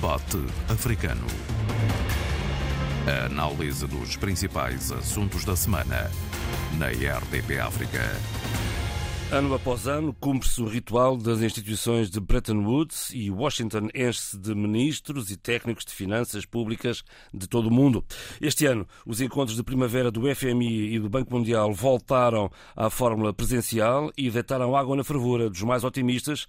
Debate Africano. A análise dos principais assuntos da semana na RDP África. Ano após ano, cumpre-se o ritual das instituições de Bretton Woods e Washington enche-se de ministros e técnicos de finanças públicas de todo o mundo. Este ano, os encontros de primavera do FMI e do Banco Mundial voltaram à fórmula presencial e deitaram água na fervura dos mais otimistas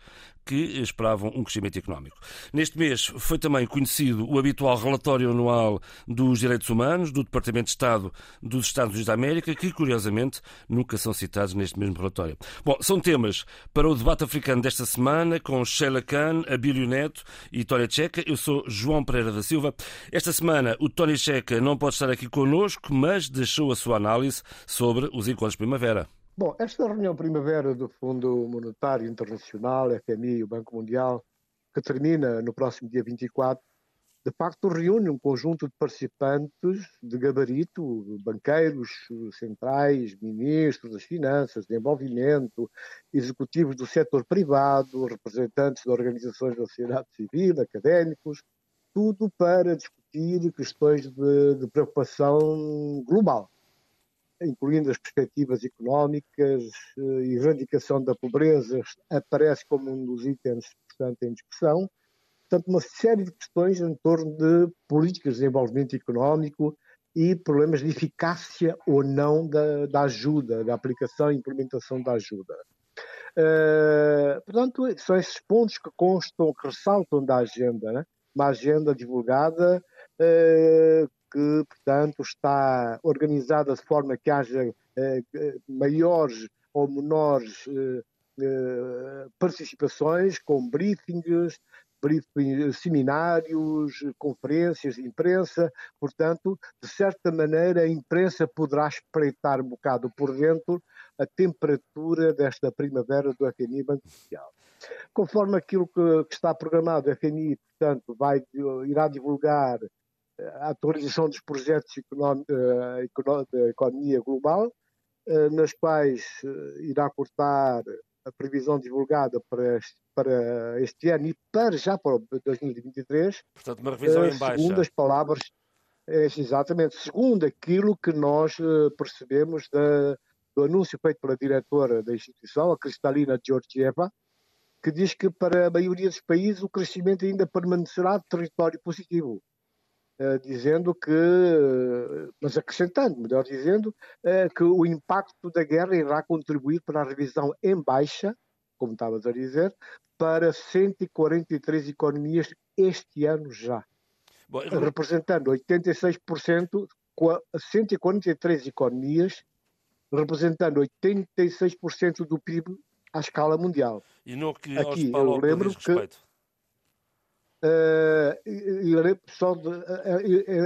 que esperavam um crescimento económico. Neste mês foi também conhecido o habitual relatório anual dos direitos humanos do Departamento de Estado dos Estados Unidos da América, que curiosamente nunca são citados neste mesmo relatório. Bom, são temas para o debate africano desta semana com Sheila Khan, Abílio Neto e Tória Checa. Eu sou João Pereira da Silva. Esta semana o Tony Checa não pode estar aqui connosco, mas deixou a sua análise sobre os encontros de primavera. Bom, esta reunião primavera do Fundo Monetário Internacional, FMI e o Banco Mundial, que termina no próximo dia 24, de facto reúne um conjunto de participantes de gabarito, banqueiros centrais, ministros das finanças, de envolvimento, executivos do setor privado, representantes de organizações da sociedade civil, académicos, tudo para discutir questões de, de preocupação global incluindo as perspectivas económicas, eh, erradicação da pobreza, aparece como um dos itens, portanto, em discussão. Portanto, uma série de questões em torno de políticas de desenvolvimento económico e problemas de eficácia ou não da, da ajuda, da aplicação e implementação da ajuda. Uh, portanto, são esses pontos que constam, que ressaltam da agenda, né? uma agenda divulgada uh, que, portanto, está organizada de forma que haja eh, maiores ou menores eh, eh, participações, com briefings, briefing, seminários, conferências de imprensa. Portanto, de certa maneira, a imprensa poderá espreitar um bocado por dentro a temperatura desta primavera do FMI Banco Social. Conforme aquilo que, que está programado, o FMI, portanto, vai, irá divulgar a atualização dos projetos eh, da economia global, eh, nas quais eh, irá cortar a previsão divulgada para este, para este ano e para já para 2023. Portanto, uma revisão em baixa. Segundo as palavras, exatamente, segundo aquilo que nós percebemos da, do anúncio feito pela diretora da instituição, a Cristalina Georgieva, que diz que para a maioria dos países o crescimento ainda permanecerá de território positivo. Eh, dizendo que, mas acrescentando, melhor dizendo, eh, que o impacto da guerra irá contribuir para a revisão em baixa, como estavas a dizer, para 143 economias este ano já. Bom, representando 86%, 143 economias, representando 86% do PIB à escala mundial. E no que Aqui eu lembro que uh,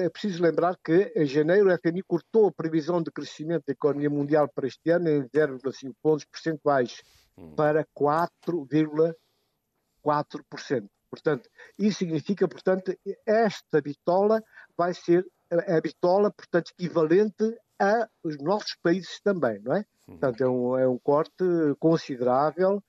é preciso lembrar que em janeiro a FMI cortou a previsão de crescimento da economia mundial para este ano em 0,5 pontos percentuais hum. para 4,4%. Portanto, isso significa, portanto, esta bitola vai ser a bitola, portanto, equivalente a os nossos países também, não é? Hum. Portanto, é um, é um corte considerável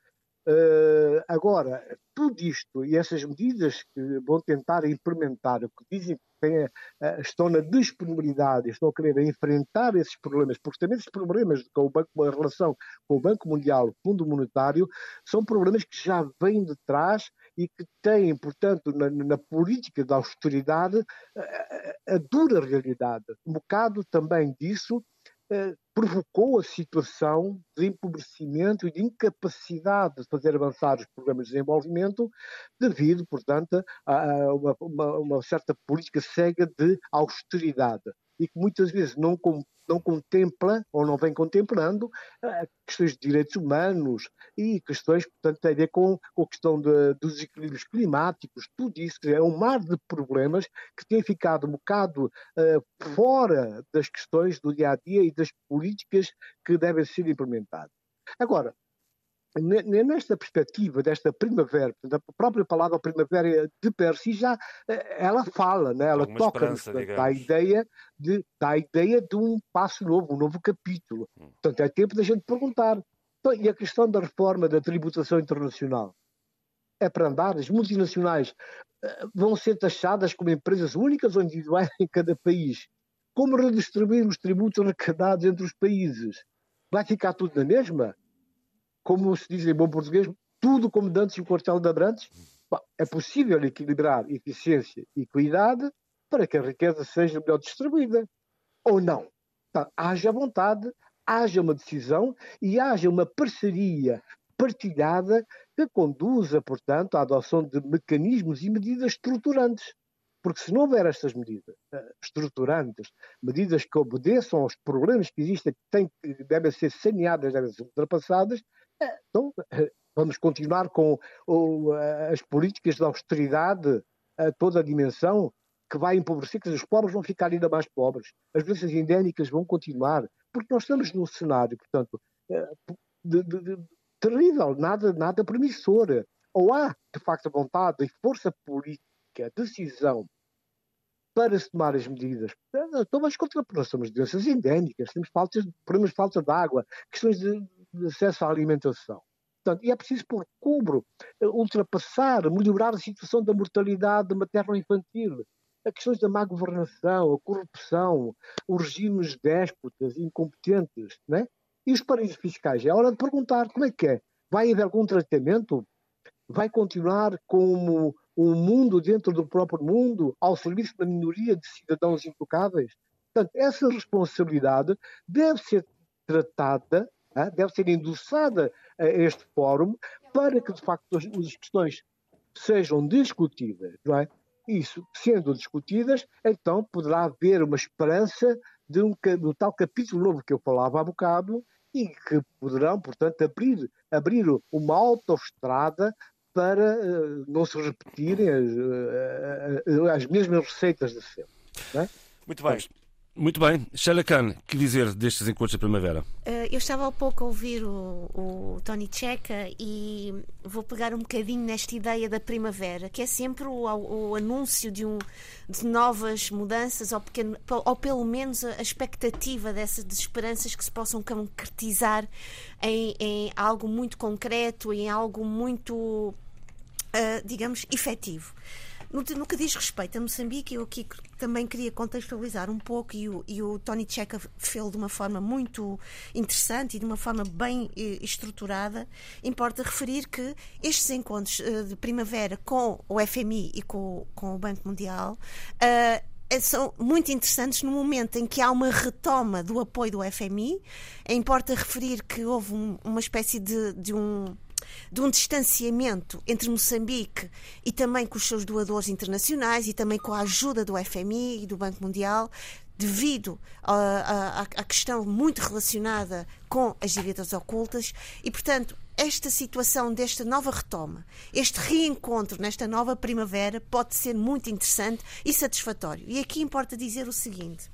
Uh, agora, tudo isto e essas medidas que vão tentar implementar, o que dizem que têm, uh, estão na disponibilidade, estão a querer enfrentar esses problemas, porque também esses problemas com o banco, a relação com o Banco Mundial, o Fundo Monetário, são problemas que já vêm de trás e que têm, portanto, na, na política da austeridade, a, a dura realidade. Um bocado também disso eh, provocou a situação de empobrecimento e de incapacidade de fazer avançar os programas de desenvolvimento devido, portanto, a uma, uma, uma certa política cega de austeridade e que muitas vezes não, não contempla ou não vem contemplando uh, questões de direitos humanos e questões, portanto, têm a ver com, com a questão de, dos equilíbrios climáticos, tudo isso é um mar de problemas que tem ficado um bocado uh, fora das questões do dia a dia e das políticas que devem ser implementadas. Agora, nesta perspectiva desta primavera, a própria palavra primavera de per si já eh, ela fala, né? ela Alguma toca dá a ideia de dá a ideia de um passo novo, um novo capítulo. Hum. Portanto, é tempo da gente perguntar. Então, e a questão da reforma da tributação internacional? é para andar. As multinacionais uh, vão ser taxadas como empresas únicas ou individuais em cada país. Como redistribuir os tributos arrecadados entre os países? Vai ficar tudo na mesma? Como se diz em bom português, tudo como dantes e o quartel de Abrantes? Bom, é possível equilibrar eficiência e equidade para que a riqueza seja melhor distribuída. Ou não? Então, haja vontade, haja uma decisão e haja uma parceria partilhada que conduza, portanto, à adoção de mecanismos e medidas estruturantes. Porque se não houver estas medidas uh, estruturantes, medidas que obedeçam aos problemas que existem, que, têm, que devem ser saneadas, devem ser ultrapassadas, então uh, vamos continuar com as políticas de austeridade a toda a dimensão que vai empobrecer, que os pobres vão ficar ainda mais pobres, as doenças endémicas vão continuar, porque nós estamos num cenário, portanto, de, de, de, terrível, nada, nada promissor. Ou há, de facto, vontade e força política, decisão para se tomar as medidas. Então, mas contra nós temos doenças endémicas, temos problemas de falta de água, questões de, de acesso à alimentação. Portanto, e é preciso pôr cubro, ultrapassar, melhorar a situação da mortalidade materno-infantil, as questões da má governação, a corrupção, os regimes déspotas, incompetentes, né? E os paraísos fiscais? É hora de perguntar como é que é. Vai haver algum tratamento? Vai continuar como um mundo dentro do próprio mundo, ao serviço da minoria de cidadãos intocáveis? Portanto, essa responsabilidade deve ser tratada, deve ser endossada a este fórum para que, de facto, as questões sejam discutidas, não é? Isso, sendo discutidas, então poderá haver uma esperança de um, do tal capítulo novo que eu falava há bocado, e que poderão, portanto, abrir, abrir uma autoestrada para uh, não se repetirem as, uh, as mesmas receitas de sempre. É? Muito bem. Muito bem. Sheila Khan, que dizer destes encontros de primavera? Uh, eu estava há pouco a ouvir o, o Tony Checa e vou pegar um bocadinho nesta ideia da primavera, que é sempre o, o anúncio de, um, de novas mudanças ou, pequeno, ou pelo menos a expectativa dessas de esperanças que se possam concretizar em, em algo muito concreto, em algo muito, uh, digamos, efetivo. No, no, que diz respeito a Moçambique, eu aqui também queria contextualizar um pouco, e o, e o Tony Checa fez de uma forma muito interessante e de uma forma bem eh, estruturada. Importa referir que estes encontros eh, de primavera com o FMI e com, com o Banco Mundial. Eh, são muito interessantes no momento em que há uma retoma do apoio do FMI. Importa referir que houve um, uma espécie de, de um de um distanciamento entre Moçambique e também com os seus doadores internacionais e também com a ajuda do FMI e do Banco Mundial, devido à questão muito relacionada com as dívidas ocultas e, portanto, esta situação desta nova retoma, este reencontro nesta nova primavera pode ser muito interessante e satisfatório. E aqui importa dizer o seguinte: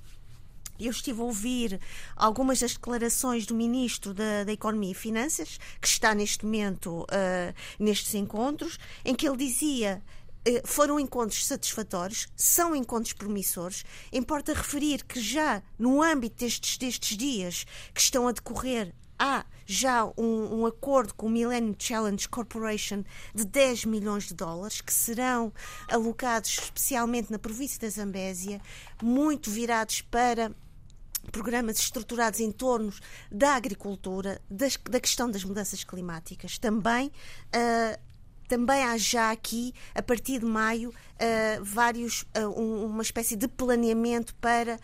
eu estive a ouvir algumas das declarações do Ministro da, da Economia e Finanças, que está neste momento uh, nestes encontros, em que ele dizia uh, foram encontros satisfatórios, são encontros promissores. Importa referir que já no âmbito destes, destes dias que estão a decorrer, há já um, um, acordo com o Millennium Challenge Corporation de 10 milhões de dólares que serão alocados especialmente na província da Zambésia, muito virados para programas estruturados em torno da agricultura, das, da questão das mudanças climáticas. Também uh, também há já aqui, a partir de maio, uh, vários, uh, um, uma espécie de planeamento para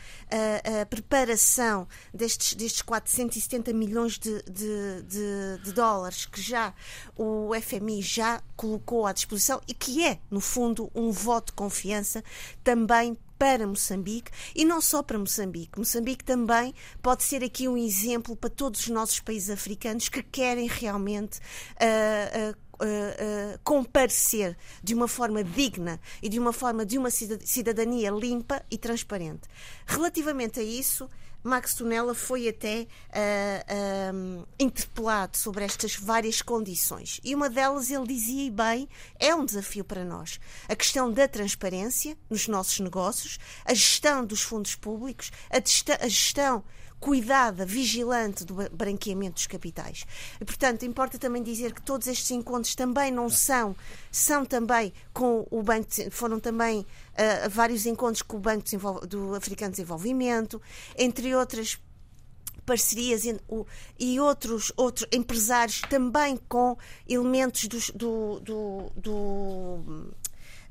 a preparação destes, destes 470 milhões de, de, de, de, dólares que já o FMI já colocou à disposição e que é, no fundo, um voto de confiança também para Moçambique e não só para Moçambique. Moçambique também pode ser aqui um exemplo para todos os nossos países africanos que querem realmente uh, uh, Uh, uh, comparecer de uma forma digna e de uma forma de uma cidadania limpa e transparente. Relativamente a isso, Max Tunella foi até uh, interpelado sobre estas várias condições. E uma delas ele dizia e bem, é um desafio para nós. A questão da transparência nos nossos negócios, a gestão dos fundos públicos, a, gestão cuidada, vigilante do branqueamento dos capitais. E, portanto, importa também dizer que todos estes encontros também não são, são também com o Banco, foram também uh, vários encontros com o Banco do Africano de Desenvolvimento, entre outras parcerias e outros, outros empresários também com elementos do, do, do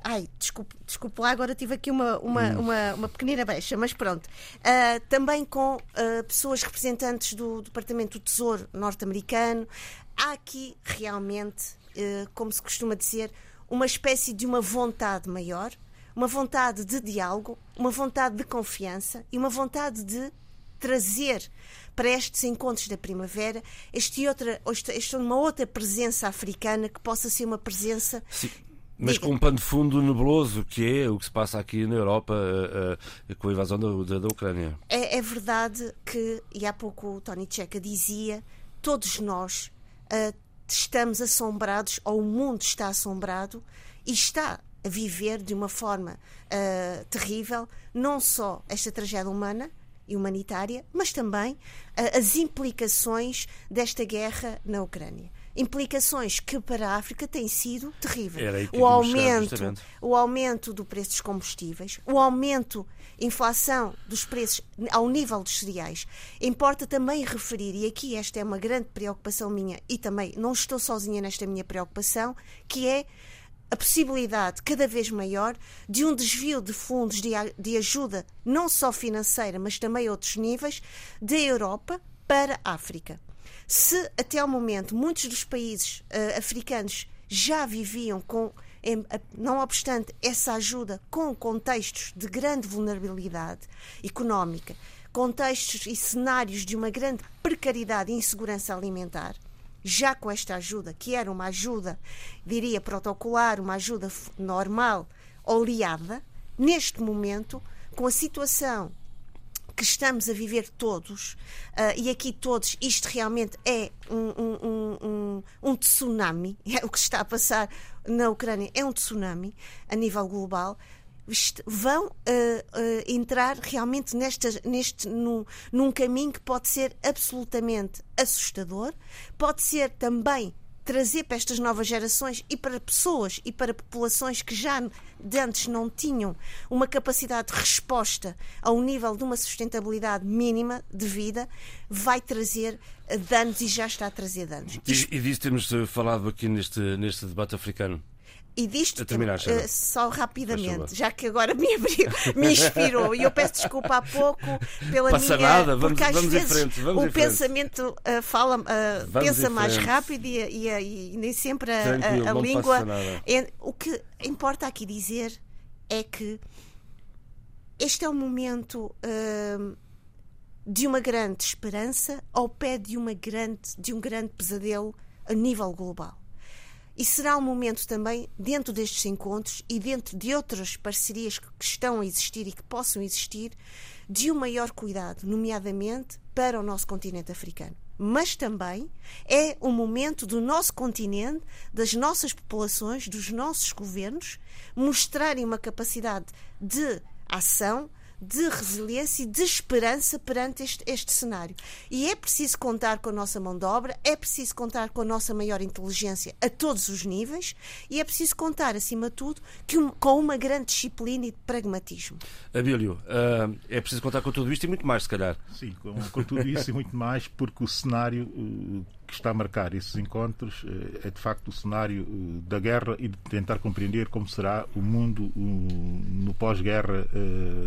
Ai, desculpe, desculpe lá, agora tive aqui uma, uma, hum. uma, uma pequenina baixa, mas pronto. Uh, também com uh, pessoas representantes do Departamento do Tesouro norte-americano. Há aqui realmente, uh, como se costuma dizer, uma espécie de uma vontade maior, uma vontade de diálogo, uma vontade de confiança e uma vontade de trazer para estes encontros da primavera este outra, esta, uma outra presença africana que possa ser uma presença Sim. Mas com um pano de fundo nebuloso, que é o que se passa aqui na Europa uh, uh, com a invasão da, da, da Ucrânia. É, é, verdade que, e há pouco o Tony Checa dizia, todos nós uh, estamos assombrados, ou o mundo está assombrado, e está a viver de uma forma terrível, não só esta tragédia humana, e humanitária, mas também uh, as implicações desta guerra na Ucrânia. Implicações que para a África têm sido terríveis. O aumento, o aumento do preço dos combustíveis, o aumento, inflação dos preços ao nível dos cereais. Importa também referir, e aqui esta é uma grande preocupação minha, e também não estou sozinha nesta minha preocupação, que é a possibilidade cada vez maior de um desvio de fundos de, de ajuda, não só financeira, mas também a outros níveis, da Europa para a África. Se até ao momento muitos dos países uh, africanos já viviam com, não obstante essa ajuda, com contextos de grande vulnerabilidade económica, contextos e cenários de uma grande precariedade e insegurança alimentar, já com esta ajuda, que era uma ajuda, diria, protocolar, uma ajuda normal, oleada, neste momento, com a situação que estamos a viver todos, uh, e aqui todos, isto realmente é um, um, um, um, tsunami, é o que está a passar na Ucrânia, é um tsunami a nível global. Vão uh, uh, entrar realmente nesta, neste, num, num caminho que pode ser absolutamente assustador, pode ser também trazer para estas novas gerações e para pessoas e para populações que já de antes não tinham uma capacidade de resposta a um nível de uma sustentabilidade mínima de vida, vai trazer eh, danos e já está a trazer danos. E, e disso temos falado aqui neste, neste debate africano. E disto, terminar, uh, só rapidamente, já que agora me abriu, me inspirou, e eu peço desculpa há pouco pela Passa minha. Nada, vamos, porque às vamos vezes frente, o pensamento uh, fala, uh, pensa mais rápido e, e, e, nem sempre a, a, a língua. É, o que importa aqui dizer é que este é um momento de uma grande esperança ao pé de, uma grande, de um grande pesadelo a nível global. E será um momento também, dentro destes encontros e dentro de outras parcerias que estão a existir e que possam existir, de um maior cuidado, nomeadamente para o nosso continente africano. Mas também é o momento do nosso continente, das nossas populações, dos nossos governos, mostrarem uma capacidade de ação, de resiliência e de esperança perante este, este cenário. E é preciso contar com a nossa mão de obra, é preciso contar com a nossa maior inteligência a todos os níveis e é preciso contar, acima de tudo, que um, com uma grande disciplina e pragmatismo. Abílio, uh, é preciso contar com tudo isto e muito mais, se calhar. Sim, com, com tudo isso e muito mais, porque o cenário uh, que está a marcar esses encontros uh, é de facto o cenário da guerra e de tentar compreender como será o mundo no pós-guerra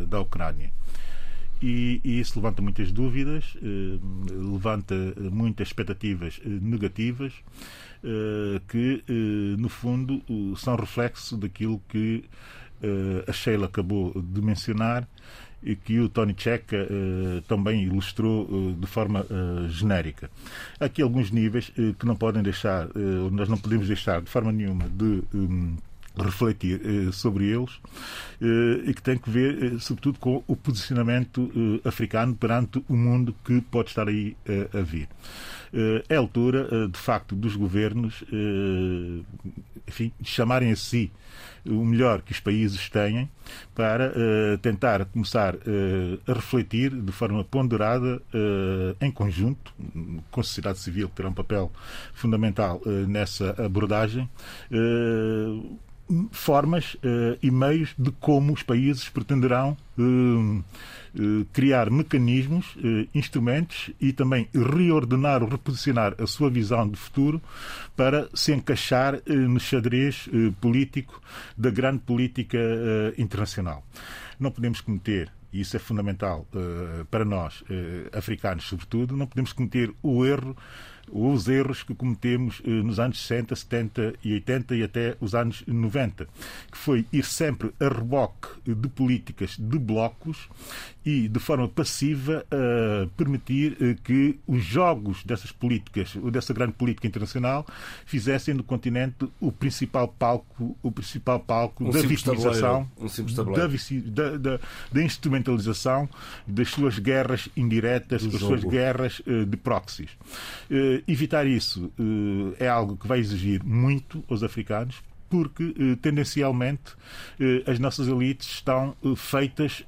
da Ucrânia. E, e, isso levanta muitas dúvidas, eh, levanta muitas expectativas eh, negativas, eh, que, eh, no fundo, são reflexo daquilo que eh, a Sheila acabou de mencionar e que o Tony Checa eh, também ilustrou de forma genérica. Há aqui alguns níveis que não podem deixar, nós não podemos deixar de forma nenhuma de um, refletir eh, sobre eles eh, e que tem que ver, eh, sobretudo, com o posicionamento eh, africano perante o mundo que pode estar aí eh, a vir. Eh, é a altura, de facto, dos governos enfim, chamarem a si o melhor que os países têm para uh, tentar começar uh, a refletir de forma ponderada, uh, em conjunto, com a sociedade civil, que terá um papel fundamental nessa abordagem, formas uh, e meios de como os países pretenderão uh, uh, criar mecanismos, instrumentos e também reordenar ou reposicionar a sua visão de futuro para se encaixar no xadrez político da grande política internacional. Não podemos cometer e isso é fundamental para nós, africanos sobretudo, não podemos cometer o erro os erros que cometemos eh, nos anos 60, 70 e 80 e até os anos 90, que foi ir sempre a reboque de políticas de blocos e, de forma passiva, uh, permitir uh, que os jogos dessas políticas, dessa grande política internacional, fizessem do continente o principal palco, o principal palco um da vitimização, um da, da, da, instrumentalização das suas guerras indiretas, das suas guerras uh, de proxies. Evitar isso é algo que vai exigir muito aos africanos, porque eh, tendencialmente eh, as nossas elites estão eh, feitas,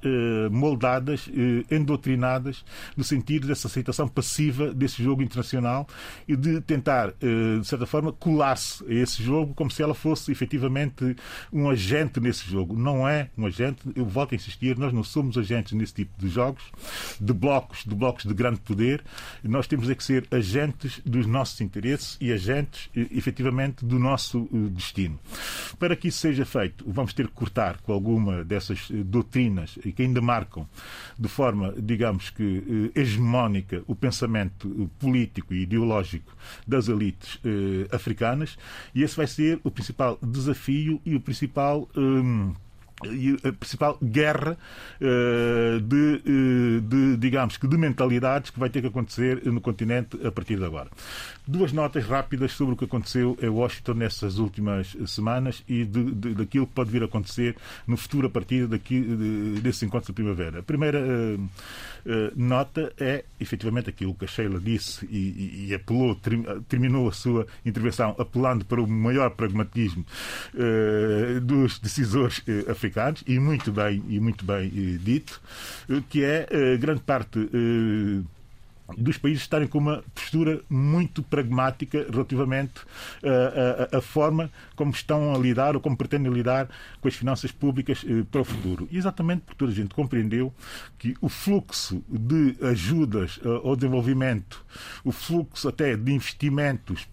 moldadas, endoutrinadas no sentido dessa aceitação passiva desse jogo internacional e de tentar, de certa forma, colar-se a esse jogo como se ela fosse efetivamente um agente nesse jogo. Não é um agente, eu volto a insistir, nós não somos agentes nesse tipo de jogos, de blocos, de blocos de grande poder. Nós temos é que ser agentes dos nossos interesses e agentes, efetivamente, do nosso destino. Para que isso seja feito, vamos ter que cortar com alguma dessas eh, doutrinas que ainda marcam de forma, digamos que, eh, hegemónica o pensamento eh, político e ideológico das elites africanas, e esse vai ser o principal desafio e o principal. Hum, a principal guerra uh, de, uh, de, digamos que, de mentalidades que vai ter que acontecer no continente a partir de agora. Duas notas rápidas sobre o que aconteceu em Washington nessas últimas semanas e de, de, daquilo que pode vir a acontecer no futuro a partir daqui, de, desse encontro de primavera. A primeira nota é, efetivamente, aquilo que a Sheila disse e, e, apelou, terminou a sua intervenção apelando para o maior pragmatismo uh, dos decisores africanos, e muito bem, e muito bem dito, que é grande parte dos países estarem com uma postura muito pragmática relativamente à, forma como estão a lidar ou como pretendem lidar com as finanças públicas eh, para o futuro. E exatamente porque toda a gente compreendeu que o fluxo de ajudas eh, ao desenvolvimento, o fluxo até de investimentos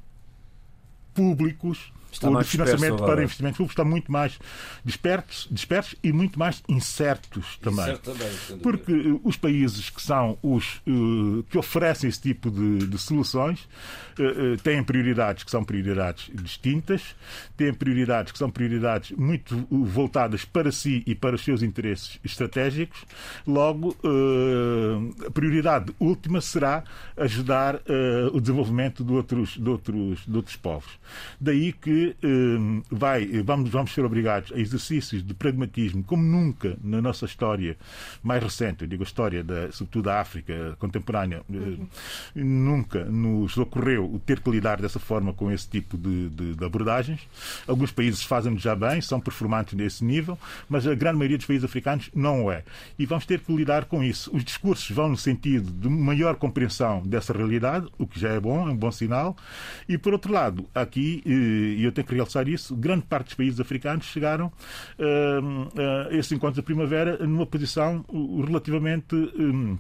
públicos Está o financiamento para investimentos públicos está muito mais dispersos, dispersos e muito mais incertos também. Porque uh, os países que são os uh, que oferecem esse tipo de, de soluções uh, têm prioridades que são prioridades distintas, têm prioridades que são prioridades muito voltadas para si e para os seus interesses estratégicos. Logo, a prioridade última será ajudar o desenvolvimento de outros, de outros, de outros povos. Daí que Hum, vai, vamos, vamos ser obrigados a exercícios de pragmatismo como nunca na nossa história mais recente, eu digo a história da, sobretudo da África contemporânea, uhum. nunca nos ocorreu ter que lidar dessa forma com esse tipo de, de, de abordagens. Alguns países fazem já bem, são performantes nesse nível, mas a grande maioria dos países africanos não o é. E vamos ter que lidar com isso. Os discursos vão no sentido de maior compreensão dessa realidade, o que já é bom, é um bom sinal. E, por outro lado, aqui, eu eu tenho que realçar isso, grande parte dos países africanos chegaram uh, a esse encontro da primavera numa posição relativamente. Um,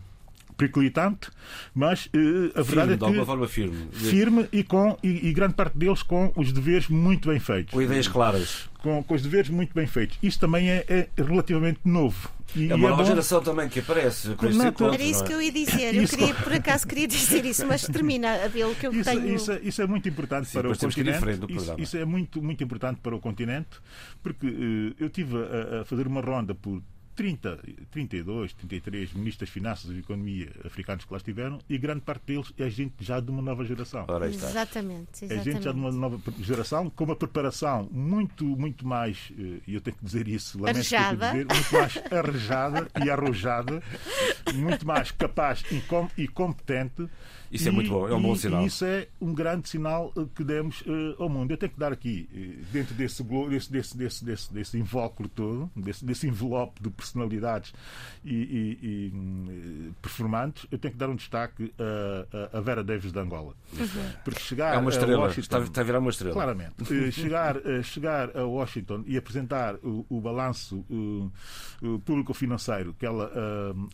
periclitante, mas uh, a firme, verdade é que. De alguma forma firme. Firme e, com, e, e, grande parte deles com os deveres muito bem feitos. Com ideias claras. Com, com os deveres muito bem feitos. Isso também é, é relativamente novo. E, é uma nova é bom... também que aparece com este encontro, Era isso é? que eu ia dizer. Eu queria, por acaso queria dizer isso, mas termina a ver o que eu isso, tenho. Isso, isso, é muito importante Sim, para o continente. Isso, isso, é muito, muito importante para o continente, porque uh, eu tive a, a fazer uma ronda por 30, 32, 33 ministros das Finanças e Economia africanos que lá estiveram e grande parte deles é gente já de uma nova geração. Está. Exatamente, É gente já de uma exatamente. nova geração com uma preparação muito, muito mais, eh, e eu tenho que dizer isso, lamento que dizer, muito mais arrejada e arrojada, muito mais capaz e, com- e competente. Isso é E- muito bom, é um bom sinal. E isso é um grande sinal eh, que demos eh, ao mundo. Eu tenho que dar aqui, eh, dentro desse, desse, desse, desse, desse, desse invólucro todo, desse, desse envelope de personalidades e, e- e, performantes, eu tenho que dar um destaque a, a- a Vera Davis de Angola. Porque chegar É uma a estrela. Washington, Está, está a virar uma estrela. Claramente. Chegar, chegar a Washington e apresentar o, o balanço público-financeiro que ela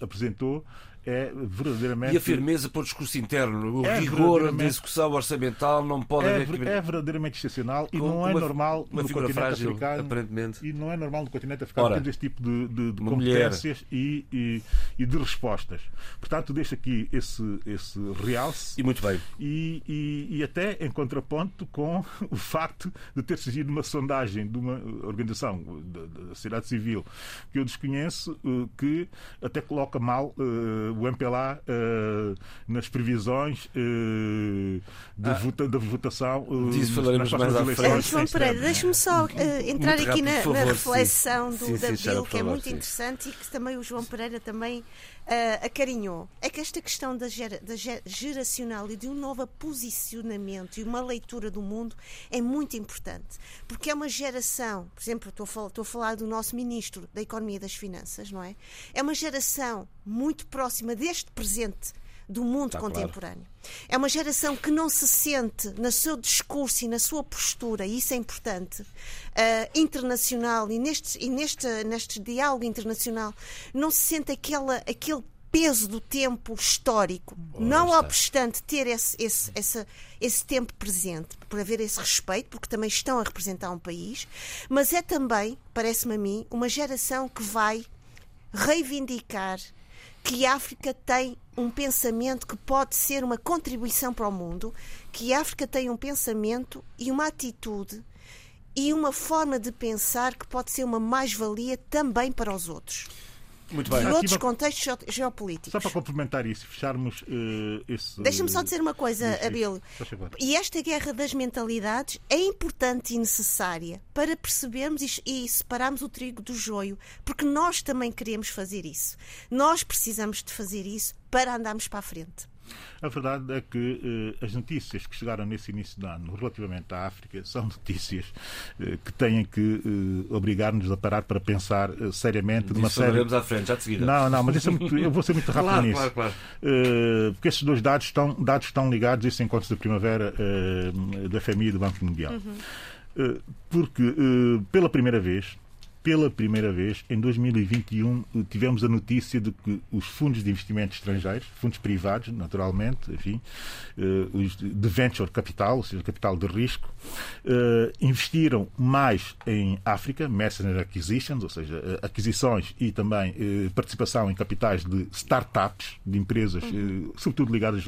apresentou é verdadeiramente. E a firmeza para o discurso interno, o É rigor da execução orçamental não pode é, haver. ver- é verdadeiramente excepcional e não é uma- normal uma no continente frágil, africano. aparentemente. E não é normal no continente africano Ora, termos este tipo de, de- de competências e, e- e de respostas. Portanto, deixo aqui esse, esse realce E muito bem. e, e- e até em contraponto com o facto de ter surgido uma sondagem de uma organização da, da sociedade civil que eu desconheço, eh, que até coloca mal eh, o MPLA eh, nas previsões eh, de, vota- da votação. eh, Disso nas- falaremos nas mais à próximas frente. Ah, eleições João Pereira, deixe-me só entrar Muito aqui rápido, na, por na favor, reflexão sim. do, Sim, da sim, Bill, que é favor, muito sim. interessante e que também o João Pereira também eh, acarinhou. É que esta questão da, gera- da ge- geracional e de um novo posicionamento e uma leitura do mundo é muito importante. Porque é uma geração, por exemplo, estou a, fal- estou a falar do nosso Ministro da Economia e das Finanças, não é? É uma geração muito próxima deste presente do mundo Está claro. contemporâneo. É uma geração que não se sente no seu discurso e na sua postura, e isso é importante, ah, internacional e, neste, e neste, neste diálogo internacional, não se sente aquela, aquele peso do tempo histórico, não está. obstante ter esse, esse, esse, esse tempo presente, por haver esse respeito, porque também estão a representar um país, mas é também, parece-me a mim, uma geração que vai reivindicar que a África tem um pensamento que pode ser uma contribuição para o mundo, que a África tem um pensamento e uma atitude e uma forma de pensar que pode ser uma mais-valia também para os outros. Muito bem. Outros contextos geo- geopolíticos. Só para complementar isso, fecharmos eh, esse. Deixa-me só dizer uma coisa. Abílio. Favor. E esta guerra das mentalidades é importante e necessária para percebermos e, e separarmos o trigo do joio, porque nós também queremos fazer isso. Nós precisamos de fazer isso para andarmos para a frente. A verdade é que eh, as notícias que chegaram nesse início de ano relativamente à África são notícias eh, que têm que eh, obrigar-nos a parar para pensar eh, seriamente numa série. à frente, já de seguida. Não, não, mas isso é muito- eu vou ser muito rápido Claro, nisso. claro, claro. Eh, porque estes dois dados estão, dados estão ligados a estes encontros da primavera eh, do FMI e do Banco Mundial. Eh, porque eh, pela primeira vez, pela primeira vez, em 2021, eh, tivemos a notícia de que os fundos de investimento estrangeiros, fundos privados, naturalmente, enfim, eh, os de venture capital, ou seja, capital de risco, eh, investiram mais em África, mercenary acquisitions, ou seja, eh, aquisições e também participação em capitais de startups, de empresas, sobretudo ligadas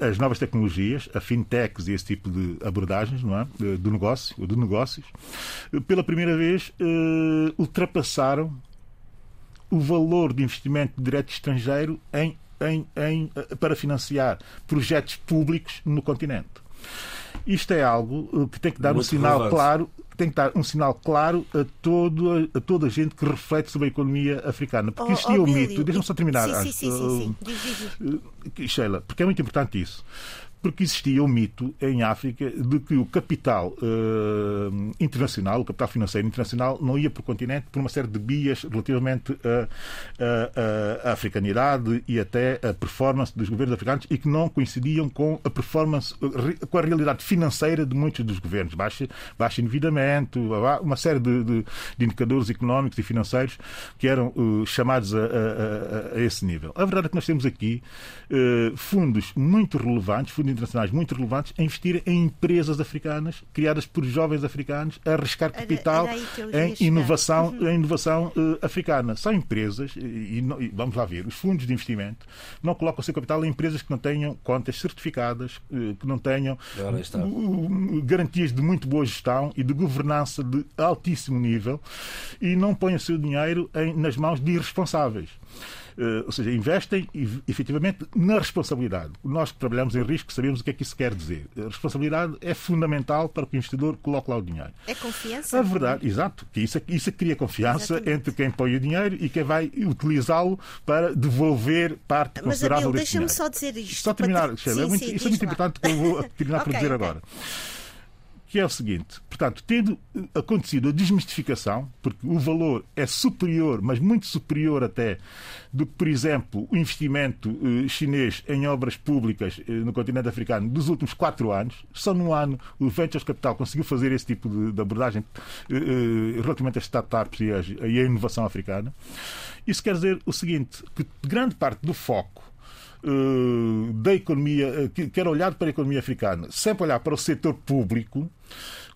às novas tecnologias, a fintechs e esse tipo de abordagens, não é? Do negócio, de negócios. Pela primeira vez, eh, ultrapassaram o valor de investimento direto estrangeiro em, em, em, eh, para financiar projetos públicos no continente. Isto é algo eh, que tem que dar um Muito sinal relevante. claro, tem que dar um sinal claro a, todo, a toda a gente que reflete sobre a economia africana. Porque Oh, existia oh, o Bílio, mito, deixa-me só terminar. Sim, sim, antes. sim, sim, Diz, diz, Sheila, porque é muito importante isso. Porque existia o mito em África de que o capital eh, internacional, o capital financeiro internacional, não ia para o continente por uma série de bias relativamente à à- à africanidade e até a performance dos governos africanos e que não coincidiam com a performance, eh, com a realidade financeira de muitos dos governos. Baixo, baixo endividamento, uma série de, de- de indicadores económicos e financeiros que eram eh, chamados a, a- a- esse nível. A verdade é que nós temos aqui fundos muito relevantes, fundos internacionais muito relevantes a investir em empresas africanas, criadas por jovens africanos, a arriscar capital era, era em inovação, uhum. em inovação uh, africana. São empresas, e, e, vamos lá ver, os fundos de investimento não colocam o seu capital em empresas que não tenham contas certificadas, uh, que não tenham uh, garantias de muito boa gestão e de governança de altíssimo nível e não põem o seu dinheiro em, nas mãos de irresponsáveis. Uh, ou seja, investem efetivamente na responsabilidade. Nós que trabalhamos em risco sabemos o que é que isso quer dizer. A responsabilidade é fundamental para que o investidor coloque lá o dinheiro. É confiança? A verdade, exato, que isso, isso cria confiança Exatamente. entre quem põe o dinheiro e quem vai utilizá-lo para devolver parte considerável Mas, desse dinheiro. deixa-me só dizer isto. Só terminar, Sheila, é muito, sim, isso é muito lá. importante que eu vou terminar okay, por dizer okay. agora que é o seguinte: portanto, tendo eh, acontecido a desmistificação, porque o valor é superior, mas muito superior até, do que, por exemplo, o investimento eh, chinês em obras públicas eh, no continente africano dos últimos quatro anos, só num ano o Ventures Capital conseguiu fazer esse tipo de, de abordagem relativamente às startups e à inovação africana. Isso quer dizer o seguinte: que grande parte do foco uh, da economia, que quer olhar para a economia africana, sempre olhar para o setor público,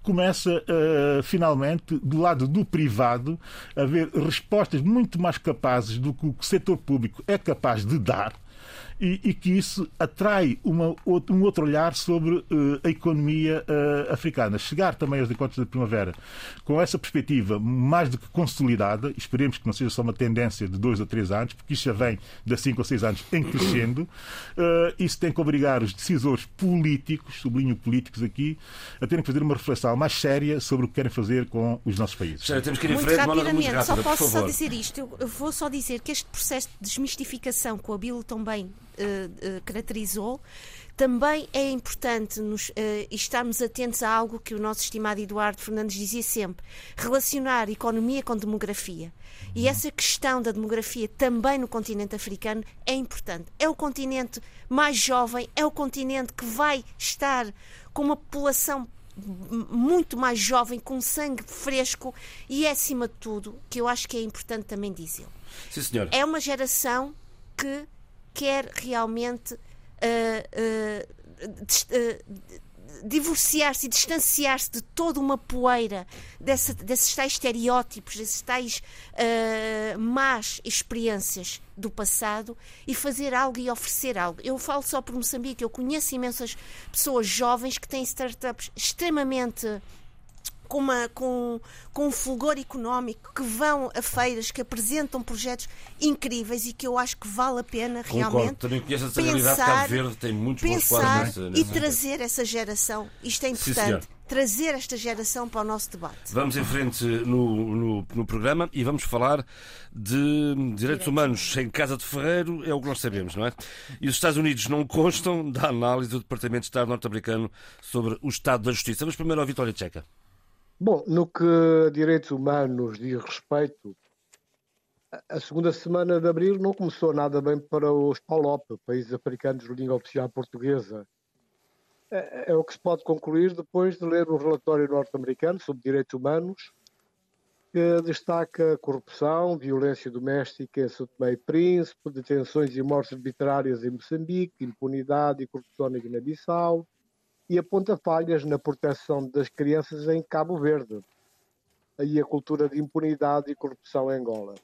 começa uh, finalmente, do lado do privado, a haver respostas muito mais capazes do que o setor público é capaz de dar e, e que isso atrai uma, um outro olhar sobre uh, a economia uh, africana. Chegar também aos encontros da primavera com essa perspectiva mais do que consolidada, esperemos que não seja só uma tendência de dois ou três anos, porque isso já vem de cinco ou seis anos em crescendo, uh, isso tem que obrigar os decisores políticos, sublinho políticos aqui, a terem que fazer uma reflexão mais séria sobre o que querem fazer com os nossos países. Já, temos que ir em muito frente, rapidamente, muito rápida, só posso só dizer isto. Eu vou só dizer que este processo de desmistificação que o Abilo também uh, caracterizou. Também é importante nos, uh, estarmos atentos a algo que o nosso estimado Eduardo Fernandes dizia sempre: relacionar economia com demografia. E uhum. essa questão da demografia também no continente africano é importante. É o continente mais jovem, é o continente que vai estar com uma população muito mais jovem, com sangue fresco e é, acima de tudo, que eu acho que é importante também senhor. É uma geração que quer realmente uh, uh, uh, divorciar-se e distanciar-se de toda uma poeira desses tais estereótipos, desses tais uh, más experiências do passado e fazer algo e oferecer algo. Eu falo só por Moçambique, eu conheço imensas pessoas jovens que têm startups extremamente com, uma, com, com um fulgor económico, que vão a feiras, que apresentam projetos incríveis e que eu acho que vale a pena Concordo. realmente Também conheço essa realidade Cabo Verde, tem muitos pensar bons nessa, e trazer essa geração. Isto é importante. Sim, trazer esta geração para o nosso debate. Vamos em frente no, no, no programa e vamos falar de direitos, direitos humanos em Casa de Ferreiro, é o que nós sabemos, não é? E os Estados Unidos não constam da análise do Departamento de Estado norte-americano sobre o estado da justiça. Vamos primeiro ao Vitória Tcheca. Bom, no que a direitos humanos diz respeito, a segunda semana de abril não começou nada bem para os PALOP, países africanos de língua oficial portuguesa. É, é, o que se pode concluir depois de ler o relatório norte-americano sobre direitos humanos, que destaca corrupção, violência doméstica em São Tomé e Príncipe, detenções e mortes arbitrárias em Moçambique, impunidade e corrupção na Guiné-Bissau, e aponta falhas na proteção das crianças em Cabo Verde. Aí a cultura de impunidade e corrupção em Angola.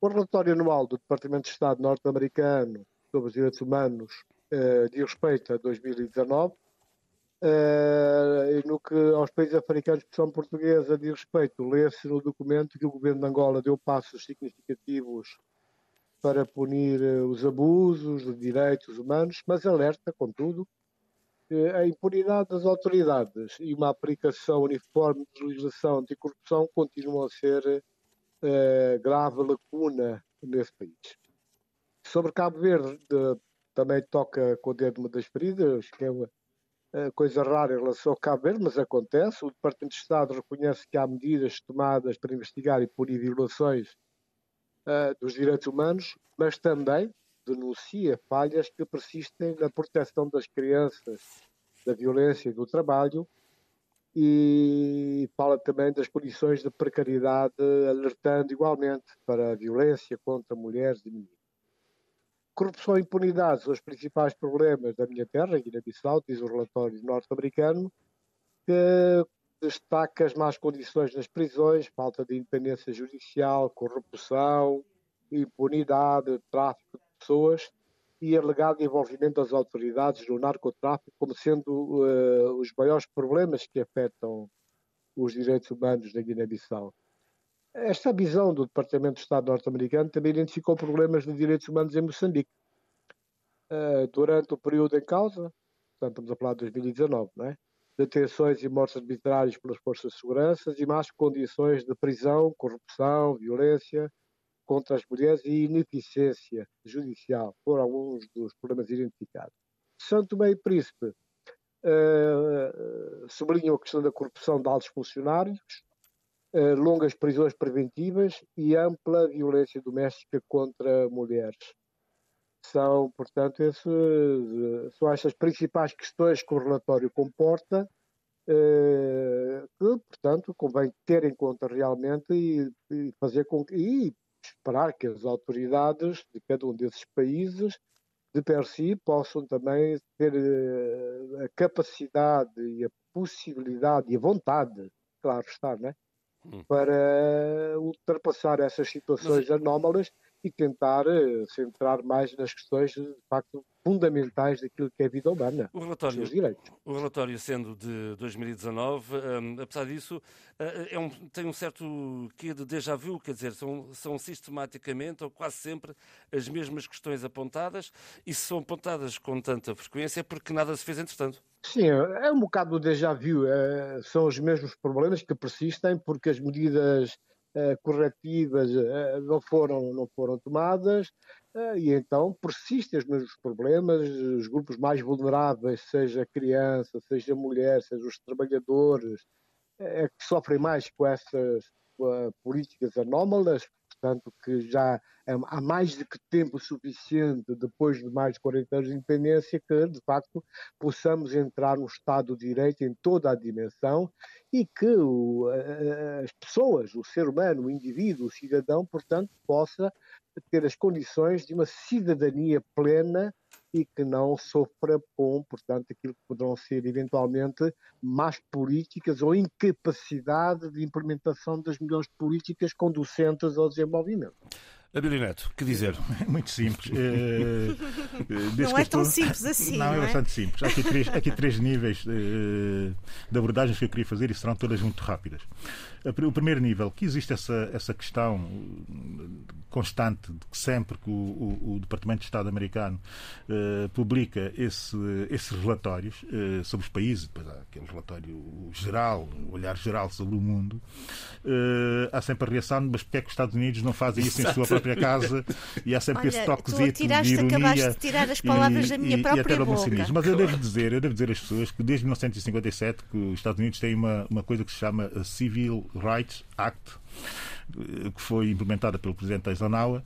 O relatório anual do Departamento de Estado norte-americano sobre os direitos humanos eh, respeito a 2019, eh, no que aos países africanos de expressão portuguesa diz respeito, lê-se no documento que o governo de Angola deu passos significativos para punir eh, os abusos de direitos humanos, mas alerta, contudo, a impunidade das autoridades e uma aplicação uniforme de legislação anticorrupção continuam a ser uh, grave lacuna nesse país. Sobre Cabo Verde, de, também toca com o dedo uma das feridas, que é uma uh, coisa rara em relação ao Cabo Verde, mas acontece. O Departamento de Estado reconhece que há medidas tomadas para investigar e punir violações uh, dos direitos humanos, mas também denuncia falhas que persistem na proteção das crianças da violência e do trabalho e fala também das condições de precariedade, alertando igualmente para a violência contra mulheres e meninos. Corrupção e impunidade são os principais problemas da minha terra, Guiné-Bissau, diz o relatório norte-americano, que destaca as más condições nas prisões, falta de independência judicial, corrupção, impunidade, tráfico de pessoas e alegado envolvimento das autoridades no narcotráfico como sendo uh, os maiores problemas que afetam os direitos humanos na Guiné-Bissau. Esta visão do Departamento de Estado norte-americano também identificou problemas de direitos humanos em Moçambique. Uh, durante o período em causa, portanto estamos a falar de 2019, não é? detenções e mortes arbitrárias pelas forças de segurança e más condições de prisão, corrupção, violência contra as mulheres e ineficiência judicial foram alguns dos problemas identificados. Santo Meio Príncipe uh, sublinhou a questão da corrupção de altos funcionários, eh, longas prisões preventivas e ampla violência doméstica contra mulheres. São, portanto, esse, eh, são estas principais questões que o relatório comporta, que, portanto, convém ter em conta realmente e, e fazer com que, e esperar que as autoridades de cada um desses países de per si possam também ter a capacidade e a possibilidade e a vontade, claro está, né? Hum. para ultrapassar essas situações anómalas e tentar uh, centrar mais nas questões de facto fundamentais daquilo que é a vida humana, o relatório, os direitos. O relatório sendo de 2019, um, apesar disso, uh, é um, tem um certo quê de déjà vu, quer dizer, são, são sistematicamente ou quase sempre as mesmas questões apontadas e se são apontadas com tanta frequência é porque nada se fez entretanto. Sim, é um bocado de déjà vu. É, são os mesmos problemas que persistem porque as medidas corretivas é, não, foram, não foram tomadas e então persistem os mesmos problemas. Os grupos mais vulneráveis, seja criança, seja mulher, seja os trabalhadores, é, que sofrem mais com essas políticas anómalas, portanto, que já há mais do que tempo suficiente, depois de mais de 40 anos de independência, que de facto possamos entrar no Estado de Direito em toda a dimensão e que o, as pessoas, o ser humano, o indivíduo, o cidadão, portanto, possa ter as condições de uma cidadania plena e que não sofra com, portanto, aquilo que poderão ser eventualmente más políticas ou incapacidade de implementação das melhores políticas conducentes ao desenvolvimento. Abilio Neto, que dizer? Muito simples. Eh, não é tão estou... simples assim. Não, é, é bastante simples. Há aqui três, há aqui três níveis de, eh, de abordagens que eu queria fazer e serão todas muito rápidas. O primeiro nível, que existe essa, essa questão constante de que sempre que o, o, o Departamento de Estado americano uh, publica esse, esses relatórios uh, sobre os países, depois há aquele relatório geral, o olhar geral sobre o mundo, uh, há sempre a reação, mas porque é que os Estados Unidos não fazem isso em sua própria casa? E há sempre Olha, esse toquezito de ironia. Acabaste de tirar as palavras e, da minha e, própria e boca. Mas eu devo dizer, eu devo dizer às pessoas que desde 1957 que os Estados Unidos têm uma, uma coisa que se chama Civil Rights Act, que foi implementada pelo presidente Eisenhower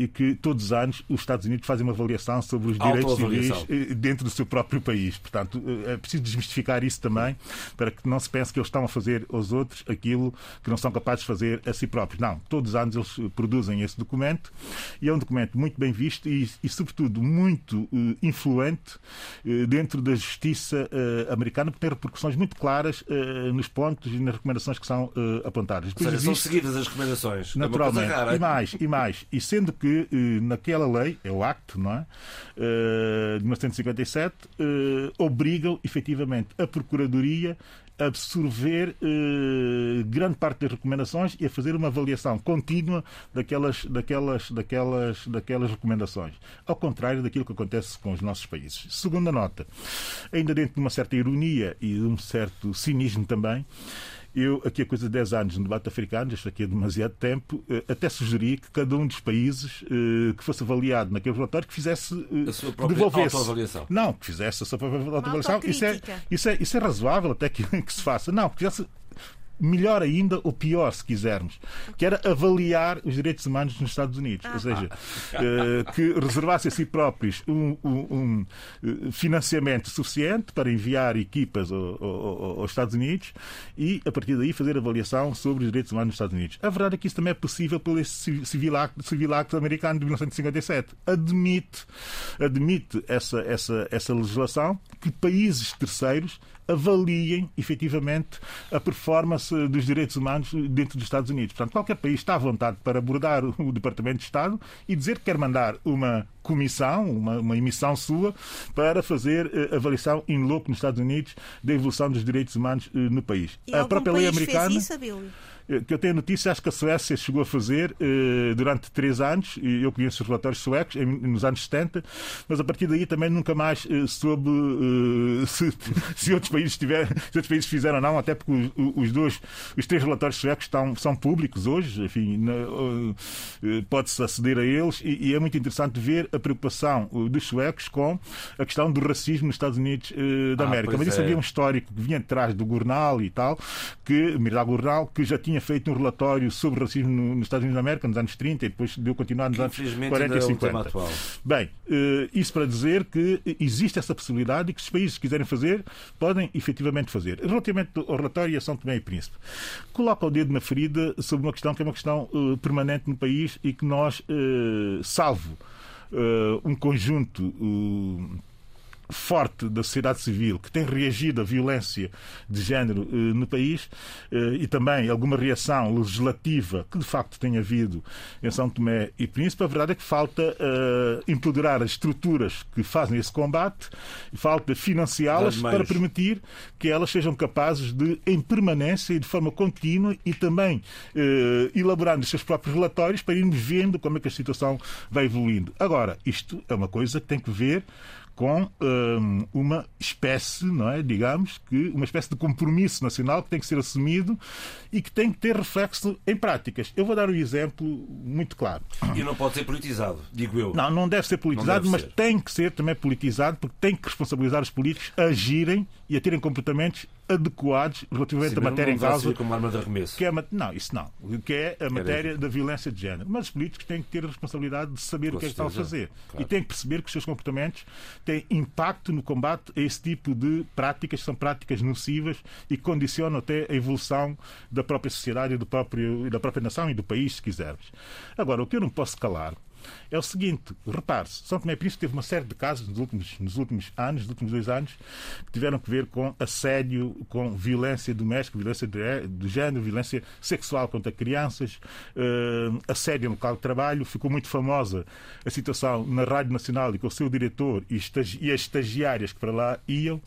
e que todos os anos os Estados Unidos fazem uma avaliação sobre os direitos civis eh, dentro do seu próprio país. Portanto, eh, é preciso desmistificar isso também para que não se pense que eles estão a fazer aos outros aquilo que não são capazes de fazer a si próprios. Não, todos os anos eles produzem esse documento e é um documento muito bem visto e, e sobretudo, muito uh, influente uh, dentro da justiça uh, americana, porque tem repercussões muito claras nos pontos e nas recomendações que são apontadas. Ou seja, existe, são seguidas as recomendações. É naturalmente. É e mais, e mais. E sendo que que eh, naquela lei, é o acto, não é? Eh, de 1957, eh, obrigam efetivamente a Procuradoria a absorver grande parte das recomendações e a fazer uma avaliação contínua daquelas, daquelas, daquelas, daquelas recomendações. Ao contrário daquilo que acontece com os nossos países. Segunda nota, ainda dentro de uma certa ironia e de um certo cinismo também, eu, aqui a coisa de 10 anos no debate africano, isto aqui é demasiado tempo, eh, até sugeri que cada um dos países eh, que fosse avaliado naquele relatório que fizesse. Eh, a sua própria devolvesse. autoavaliação. Não, que fizesse a sua própria autoavaliação. Isso é, isso, é, isso é razoável até que, que se faça. Não, que fizesse melhor ainda, ou pior, se quisermos, que era avaliar os direitos humanos nos Estados Unidos. Ou seja, uh, que reservasse a si próprios um, um, um, financiamento suficiente para enviar equipas ao, ao, aos Estados Unidos e, a partir daí, fazer avaliação sobre os direitos humanos nos Estados Unidos. A verdade é que isso também é possível pelo Civil Act, Civil Act americano de 1957. Admite, admite essa, essa, essa legislação que países terceiros avaliem efetivamente a performance dos direitos humanos dentro dos Estados Unidos. Portanto, qualquer país está à vontade para abordar o Departamento de Estado e dizer que quer mandar uma comissão, uma, uma emissão sua, para fazer uh, avaliação in loco nos Estados Unidos da evolução dos direitos humanos uh, no país. E a própria lei americana. Fez isso, eh, que eu tenho notícia, acho que a Suécia chegou a fazer eh, durante três anos, e eu conheço os relatórios suecos, em, nos anos 70, mas a partir daí também nunca mais eh, soube eh, se, se, outros países tiver, se outros países fizeram ou não, até porque os, os dois, os três relatórios suecos estão, são públicos hoje, enfim, eh, pode-se aceder a eles, e, e, é muito interessante ver a preocupação dos suecos com a questão do racismo nos Estados Unidos eh, da ah, América. Mas isso é. havia um histórico que vinha atrás do Gurnal e tal, que, Mirdal Gurnal, que já tinha tinha feito um relatório sobre racismo nos Estados Unidos da América nos anos 30 e depois deu continuar nos que, anos 40 e é 50. Bem, eh, isso para dizer que existe essa possibilidade e que se os países quiserem fazer, podem efetivamente fazer. Relativamente ao relatório e a São Tomé e Príncipe, coloca o dedo na ferida sobre uma questão que é uma questão uh, permanente no país e que nós, uh, salvo um conjunto forte da sociedade civil que tem reagido à violência de género eh, no país eh, e também alguma reação legislativa que de facto tem havido em São Tomé e Príncipe, a verdade é que falta eh, empoderar as estruturas que fazem esse combate e falta financiá-las para permitir que elas sejam capazes de, em permanência e de forma contínua e também elaborando os seus próprios relatórios para irmos vendo como é que a situação vai evoluindo. Agora, isto é uma coisa que tem que ver com um, uma espécie, não é, digamos, que uma espécie de compromisso nacional que tem que ser assumido e que tem que ter reflexo em práticas. Eu vou dar um exemplo muito claro. E não pode ser politizado, digo eu. Não, não deve ser politizado, deve mas ser. tem que ser também politizado porque tem que responsabilizar os políticos a agirem e a terem comportamentos adequados relativamente à matéria em causa. Como arma de arremesso. Que é, não, isso não. Que é a matéria da violência de género. Mas os políticos têm que ter a responsabilidade de saber Com o que é que estão a fazer. Claro. E têm que perceber que os seus comportamentos têm impacto no combate a esse tipo de práticas, que são práticas nocivas e condicionam até a evolução da própria sociedade do próprio, da própria nação e do país, se quisermos. Agora, o que eu não posso calar é o seguinte: repare-se, São Tomé e Príncipe teve uma série de casos nos últimos, nos últimos anos, nos últimos dois anos, que tiveram que ver com assédio, com violência doméstica, violência de género, violência sexual contra crianças, uh, assédio no local de trabalho. Ficou muito famosa a situação na Rádio Nacional e com o seu diretor e, e as estagiárias que para lá iam.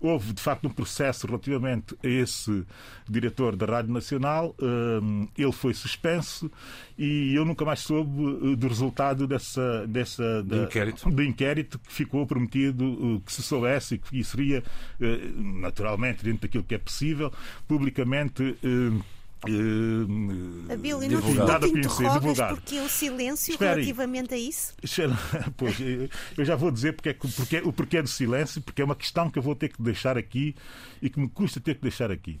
Houve, de facto, um processo relativamente a esse diretor da Rádio Nacional. Uh, ele foi suspenso e eu nunca mais soube eh, do resultado dessa, dessa do, da, inquérito. do inquérito que ficou prometido eh, que se soubesse e que seria, eh, naturalmente, dentro daquilo que é possível, publicamente. Uh, Abílio, não, divulgado. não te interrogas porque o silêncio Espera relativamente aí. a isso? Pois, eu já vou dizer porque, é porque, o porquê do silêncio, porque é uma questão que eu vou ter que deixar aqui e que me custa ter que deixar aqui.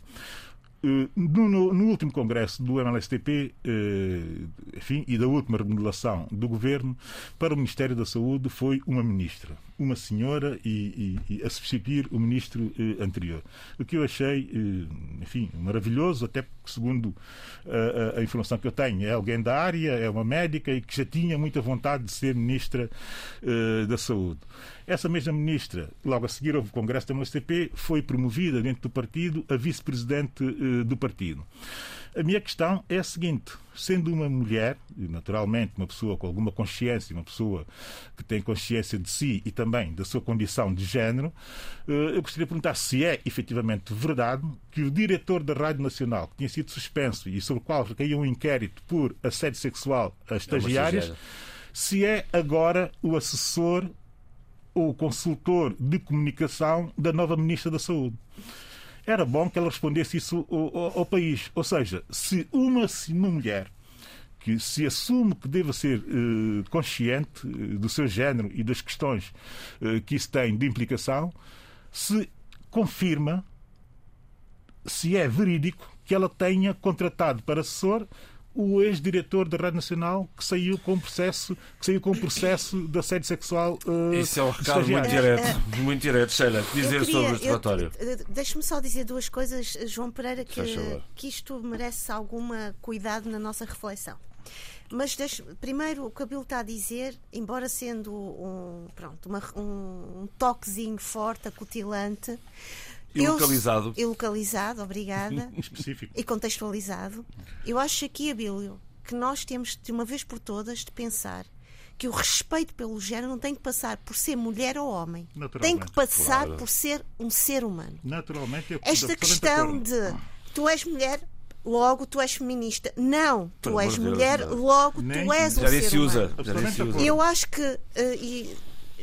Eh, no, no, no, último congresso do MLSTP eh, enfim, e da última remodelação do governo, para o Ministério da Saúde foi uma ministra, uma senhora e, e, e a substituir o ministro eh, anterior. O que eu achei, enfim, maravilhoso, até porque, segundo a, a, informação que eu tenho, é alguém da área, é uma médica e que já tinha muita vontade de ser ministra da Saúde. Essa mesma ministra, logo a seguir ao Congresso da MSTP, foi promovida dentro do partido a vice-presidente eh, do partido. A minha questão é a seguinte: sendo uma mulher, naturalmente uma pessoa com alguma consciência, uma pessoa que tem consciência de si e também da sua condição de género, eh, eu gostaria de perguntar se é efetivamente verdade que o diretor da Rádio Nacional, que tinha sido suspenso e sobre o qual recaiu um inquérito por assédio sexual a é estagiárias, se é agora o assessor o consultor de comunicação da nova Ministra da Saúde. Era bom que ela respondesse isso ao, ao, ao país. Ou seja, se uma, se uma mulher que se assume que deva ser eh, consciente eh, do seu género e das questões eh, que isso tem de implicação, se confirma se é verídico que ela tenha contratado para assessor o ex-diretor da Rádio Nacional que saiu com processo, que saiu com processo de assédio sexual. Uh, Isso é um recado muito direto, muito direto, Sheila. Dizer queria, sobre este relatório. Deixe-me só dizer duas coisas, João Pereira, que, que isto merece alguma cuidado na nossa reflexão. Mas deixe, primeiro o que a Bill está a dizer, embora sendo um, pronto, uma, um, um toquezinho forte, acutilante, e localizado. E localizado, obrigada. Específico. E contextualizado. Eu acho aqui, Abílio, que nós temos, de uma vez por todas, de pensar que o respeito pelo género não tem que passar por ser mulher ou homem. Tem que passar claro. por ser um ser humano. Naturalmente. Eu Esta questão de tu és mulher, logo tu és feminista. Não, tu Por és mulher, Deus, logo Nem, tu és um ser usa, humano. Eu acho que uh, e,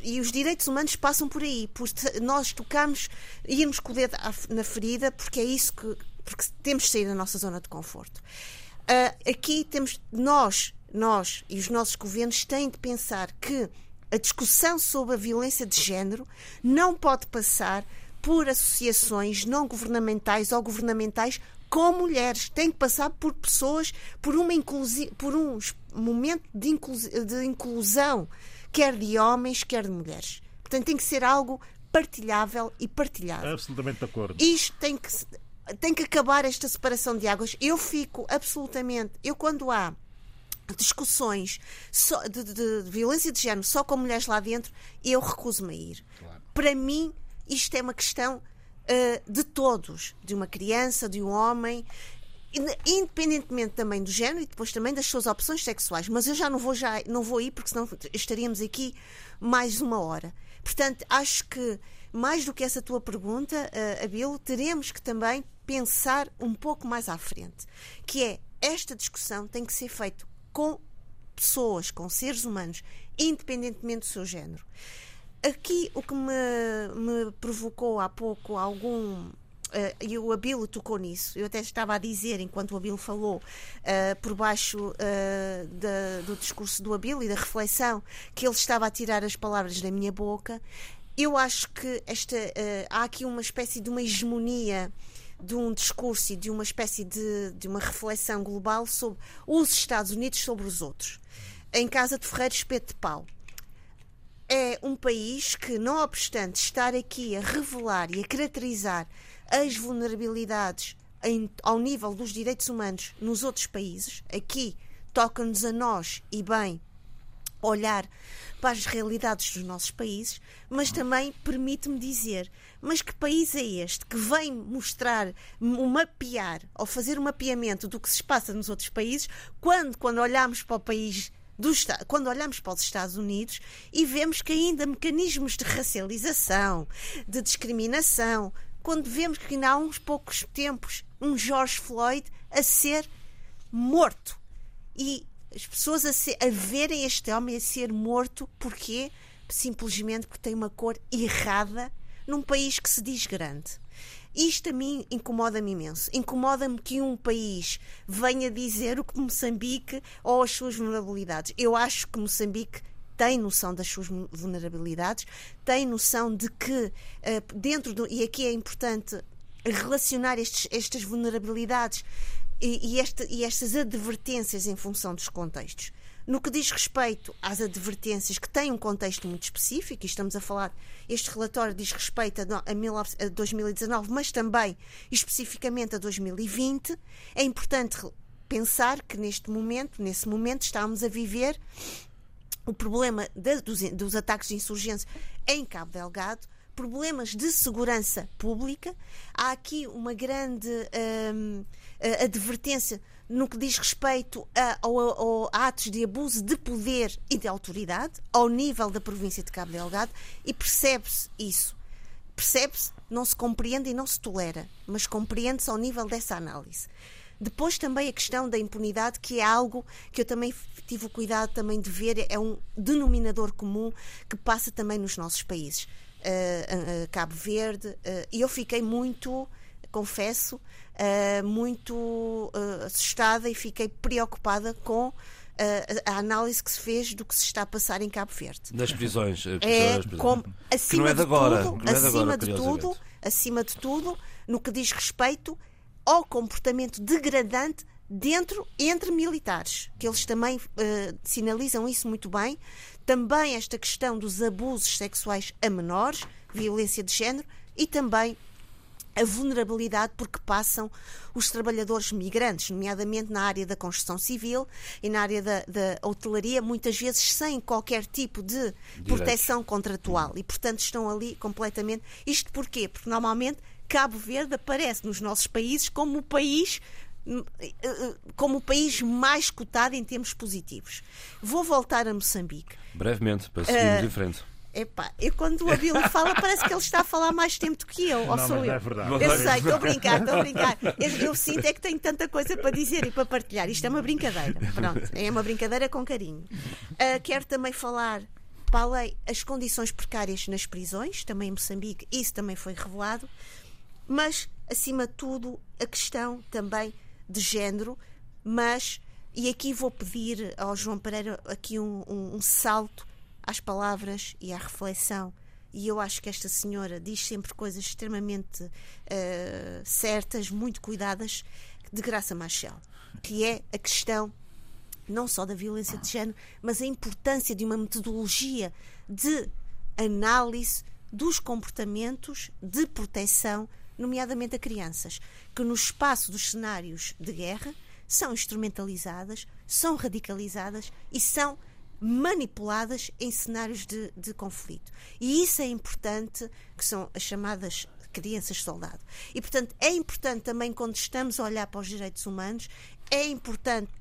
e os direitos humanos passam por aí, por nós tocarmos, irmos com o dedo na ferida, porque é isso que porque temos de sair da nossa zona de conforto. Uh, aqui temos nós, nós e os nossos governos têm de pensar que a discussão sobre a violência de género não pode passar por associações não governamentais ou governamentais com mulheres. Tem que passar por pessoas, por, uma por um momento de inclusão quer de homens, quer de mulheres. Portanto, tem que ser algo partilhável e partilhado. Absolutamente de acordo. Isto tem que, tem que acabar esta separação de águas. Eu fico absolutamente. Eu, quando há discussões de, de, de, violência de género só com mulheres lá dentro, eu recuso-me a ir. Claro. Para mim, isto é uma questão uh, de todos, de uma criança, de um homem independentemente também do género e depois também das suas opções sexuais. Mas eu já não vou já não vou ir porque senão estaríamos aqui mais uma hora. Portanto, acho que mais do que essa tua pergunta, uh, Abel, teremos que também pensar um pouco mais à frente, que é esta discussão tem que ser feita com pessoas, com seres humanos, independentemente do seu género. Aqui o que me, me provocou há pouco algum e o Abilo tocou nisso. Eu até estava a dizer, enquanto o Abilo falou, uh, por baixo da, do discurso do Abilo e da reflexão, que ele estava a tirar as palavras da minha boca. Eu acho que esta, há aqui uma espécie de uma hegemonia de um discurso e de uma espécie de, de uma reflexão global sobre os Estados Unidos sobre os outros. Em casa de Ferreira Espeto de Pau é um país que, não obstante estar aqui a revelar e a caracterizar as vulnerabilidades em, ao nível dos direitos humanos nos outros países, aqui toca-nos a nós e bem olhar para as realidades dos nossos países, mas também permite-me dizer: mas que país é este que vem mostrar, um mapear ou fazer um mapeamento do que se passa nos outros países, quando, quando olhamos para o país do, quando olhamos para os Estados Unidos e vemos que ainda mecanismos de racialização, de discriminação, quando vemos que ainda há uns poucos tempos um George Floyd a ser morto e as pessoas a, ser, a verem este homem a ser morto porque simplesmente porque tem uma cor errada num país que se diz grande. Isto a mim incomoda-me imenso. Incomoda-me que um país venha dizer o que Moçambique ou as suas vulnerabilidades. Eu acho que Moçambique tem noção das suas vulnerabilidades, tem noção de que eh, dentro do. E aqui é importante relacionar estes, estas vulnerabilidades e, e, esta, e estas advertências em função dos contextos. No que diz respeito às advertências que têm um contexto muito específico, e estamos a falar, este relatório diz respeito a, a 2019, mas também especificamente a 2020, é importante pensar que neste momento, nesse momento, estamos a viver o problema de, dos, dos ataques de insurgência em Cabo Delgado, problemas de segurança pública. Há aqui uma grande hum, advertência no que diz respeito a, a, a, atos de abuso de poder e de autoridade ao nível da província de Cabo Delgado e percebe-se isso. Percebe-se, não se compreende e não se tolera, mas compreende-se ao nível dessa análise. Depois também a questão da impunidade, que é algo que eu também tive o cuidado também de ver, é um denominador comum que passa também nos nossos países. Uh, uh, Cabo Verde, e eu fiquei muito, confesso, muito assustada e fiquei preocupada com a análise que se fez do que se está a passar em Cabo Verde. Das prisões. É como, acima de agora, tudo, acima de tudo, acima de tudo, no que diz respeito ao comportamento degradante dentro entre militares, que eles também uh, sinalizam isso muito bem. Também esta questão dos abusos sexuais a menores, violência de género e também a vulnerabilidade porque passam os trabalhadores migrantes, nomeadamente na área da construção civil e na área da, da hotelaria, muitas vezes sem qualquer tipo de proteção contratual. E, portanto, estão ali completamente. Isto porquê? Porque normalmente Cabo Verde aparece nos nossos países como o país como o país mais cotado em termos positivos. Vou voltar a Moçambique. Brevemente, para seguirmos uh, em frente. Epá, eu quando o Abilo fala parece que ele está a falar mais tempo do que eu, ou não, sou eu. É verdade. Eu sei, estou a brincar, estou a brincar. Eu, eu, sinto é que tenho tanta coisa para dizer e para partilhar. Isto é uma brincadeira. Pronto, é uma brincadeira com carinho. Uh, quero também falar para além as condições precárias nas prisões, também em Moçambique, isso também foi revelado, mas acima de tudo a questão também de género, mas e aqui vou pedir ao João Pereira aqui um, um, um salto às palavras e à reflexão. E eu acho que esta senhora diz sempre coisas extremamente uh, certas, muito cuidadas, de Graça Machel, que é a questão não só da violência de género, mas a importância de uma metodologia de análise dos comportamentos de proteção, nomeadamente a crianças, que no espaço dos cenários de guerra são instrumentalizadas, são radicalizadas e são manipuladas em cenários de, de conflito. E isso é importante, que são as chamadas crianças soldado. E, portanto, é importante também, quando estamos a olhar para os direitos humanos, é importante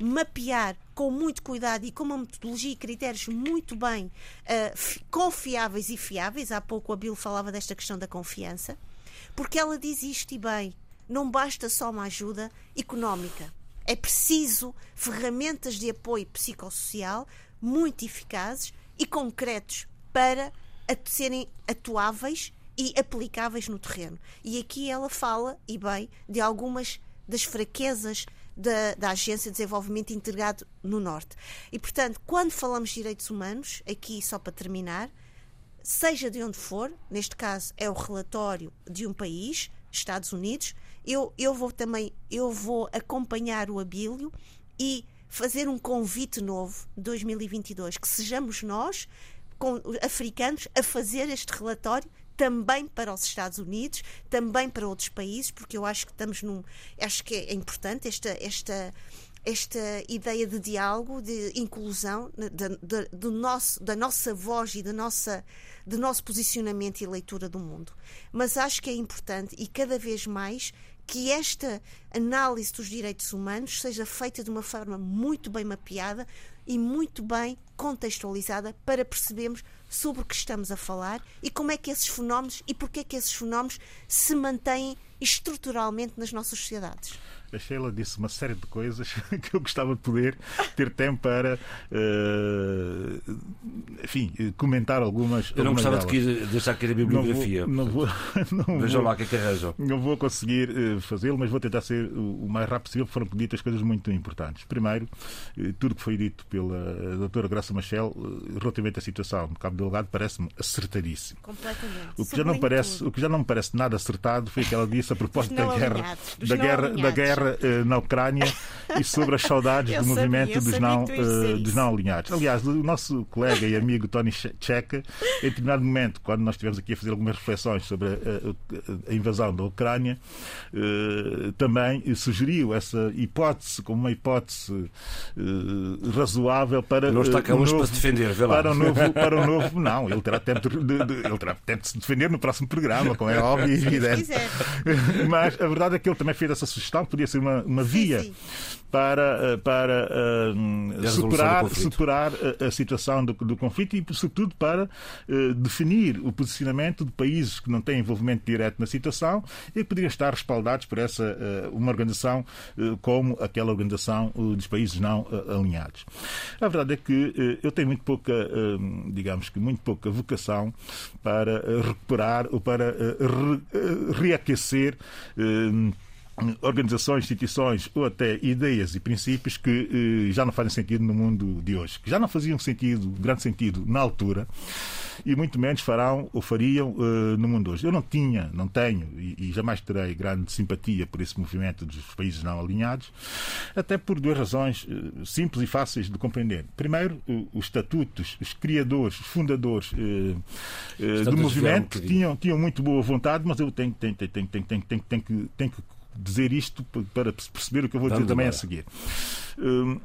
mapear com muito cuidado e com uma metodologia e critérios muito bem uh, confiáveis e fiáveis. Há pouco a Bill falava desta questão da confiança, porque ela diz isto e bem: não basta só uma ajuda económica. É preciso ferramentas de apoio psicossocial muito eficazes e concretos para serem atuáveis e aplicáveis no terreno. E aqui ela fala, e bem, de algumas das fraquezas da, da, Agência de Desenvolvimento Integrado no Norte. E, portanto, quando falamos de direitos humanos, aqui só para terminar, seja de onde for, neste caso é o relatório de um país, Estados Unidos, eu, eu vou também eu vou acompanhar o Abílio e fazer um convite novo, 2022, que sejamos nós, com, africanos, a fazer este relatório também para os Estados Unidos, também para outros países, porque eu acho que estamos num. Acho que é importante esta, esta, esta ideia de diálogo, de inclusão da, da, do nosso, da nossa voz e da nossa, do nosso posicionamento e leitura do mundo. Mas acho que é importante e cada vez mais que esta análise dos direitos humanos seja feita de uma forma muito bem mapeada e muito bem contextualizada para percebermos sobre o que estamos a falar e como é que esses fenómenos e porque é que esses fenómenos se mantêm estruturalmente nas nossas sociedades a Sheila disse uma série de coisas que eu gostava de poder ter tempo para, uh, enfim, comentar algumas. Eu não algumas gostava delas. de deixar aqui a bibliografia. Não vou, não vou, Vejam lá o que é que arranjam. Não vou conseguir uh, fazê-lo, mas vou tentar ser o mais rápido possível, foram ditas coisas muito importantes. Primeiro, uh, tudo que foi dito pela doutora Graça Machel relativamente à situação no Cabo Delgado parece-me acertadíssimo. Completamente. O que, já não parece, o que já não me parece nada acertado foi o que ela disse a propósito da guerra, da guerra, da guerra guerra uh, na Ucrânia e sobre as saudades do movimento dos, não, uh, dos não alinhados. Aliás, o nosso colega e amigo Tony Checa, em determinado momento, quando nós estivemos aqui a fazer algumas reflexões sobre a, a, a invasão da Ucrânia, uh, também sugeriu essa hipótese como uma hipótese razoável para. Não está cá hoje para se defender, vê lá. Para o novo, para o novo não, ele terá tempo de, de, de, ele terá tempo de se defender no próximo programa, como é óbvio e evidente. Mas a verdade é que ele também fez essa sugestão, podia ser uma, uma via sim, sim. para, eh, para uh, superar, superar a, a situação do, do, conflito e, sobretudo, para uh, definir o posicionamento de países que não têm envolvimento direto na situação e que poderiam estar respaldados por essa uh, uma organização como aquela organização dos países não alinhados. A verdade é que eu tenho muito pouca, digamos que muito pouca vocação para recuperar ou para re reaquecer organizações, instituições ou até ideias e princípios que eh, já não fazem sentido no mundo de hoje, que já não faziam sentido, grande sentido na altura e muito menos farão ou fariam uh, no mundo hoje. Eu não tinha, não tenho e, e, jamais terei grande simpatia por esse movimento dos países não alinhados, até por duas razões uh, simples e fáceis de compreender. Primeiro, os estatutos, os criadores, os fundadores do movimento tinham, tinham muito boa vontade, mas eu tenho, tenho, tenho, tenho, tenho, tenho, tenho, tenho, que, tenho que dizer isto para perceber o que eu vou dizer também a seguir. Hum,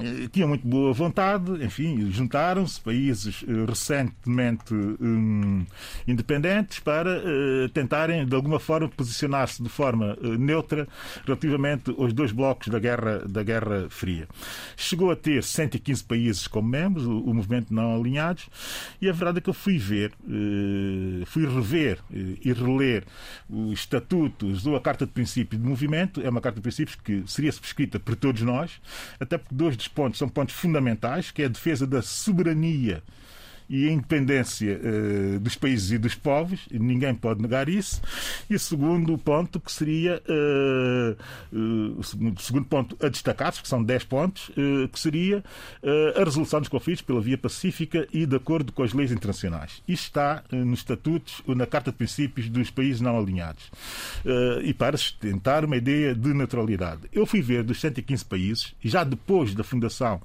eh, tinham muito boa vontade, enfim, juntaram-se países eh, recentemente um, independentes para uh, tentarem, de alguma forma, posicionar-se de forma uh, neutra relativamente aos dois blocos da Guerra, da Guerra Fria. Chegou a ter 115 países como membros, o, o movimento não alinhados, e a verdade é que eu fui ver, uh, fui rever e reler os estatutos ou a Carta de Princípios do movimento, é uma Carta de Princípios que seria subscrita por todos nós, até porque dois estes pontos são pontos fundamentais, que é a defesa da soberania e a independência uh, dos países e dos povos, ninguém pode negar isso. E segundo ponto, que seria uh, uh, segundo, ponto a destacar, que são 10 pontos, que seria a resolução dos conflitos pela via pacífica e de acordo com as leis internacionais. Isto está nos estatutos, na Carta de Princípios dos países não alinhados. e para sustentar uma ideia de neutralidade. Eu fui ver dos 115 países, já depois da fundação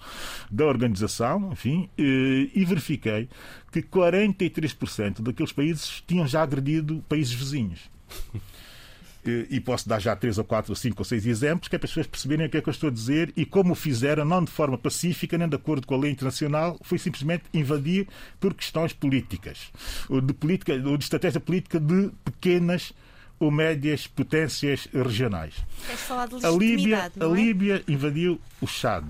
da organização, enfim, e verifiquei que 43% daqueles países tinham já agredido países vizinhos. E posso dar já três ou quatro, ou cinco ou seis exemplos, que é para as pessoas perceberem o que é que eu estou a dizer e como o fizeram, não de forma pacífica, nem de acordo com a lei internacional, foi simplesmente invadir por questões políticas, ou de, política, ou de estratégia política de pequenas ou médias potências regionais. Queres falar de a Líbia, a é? Líbia invadiu o Chad.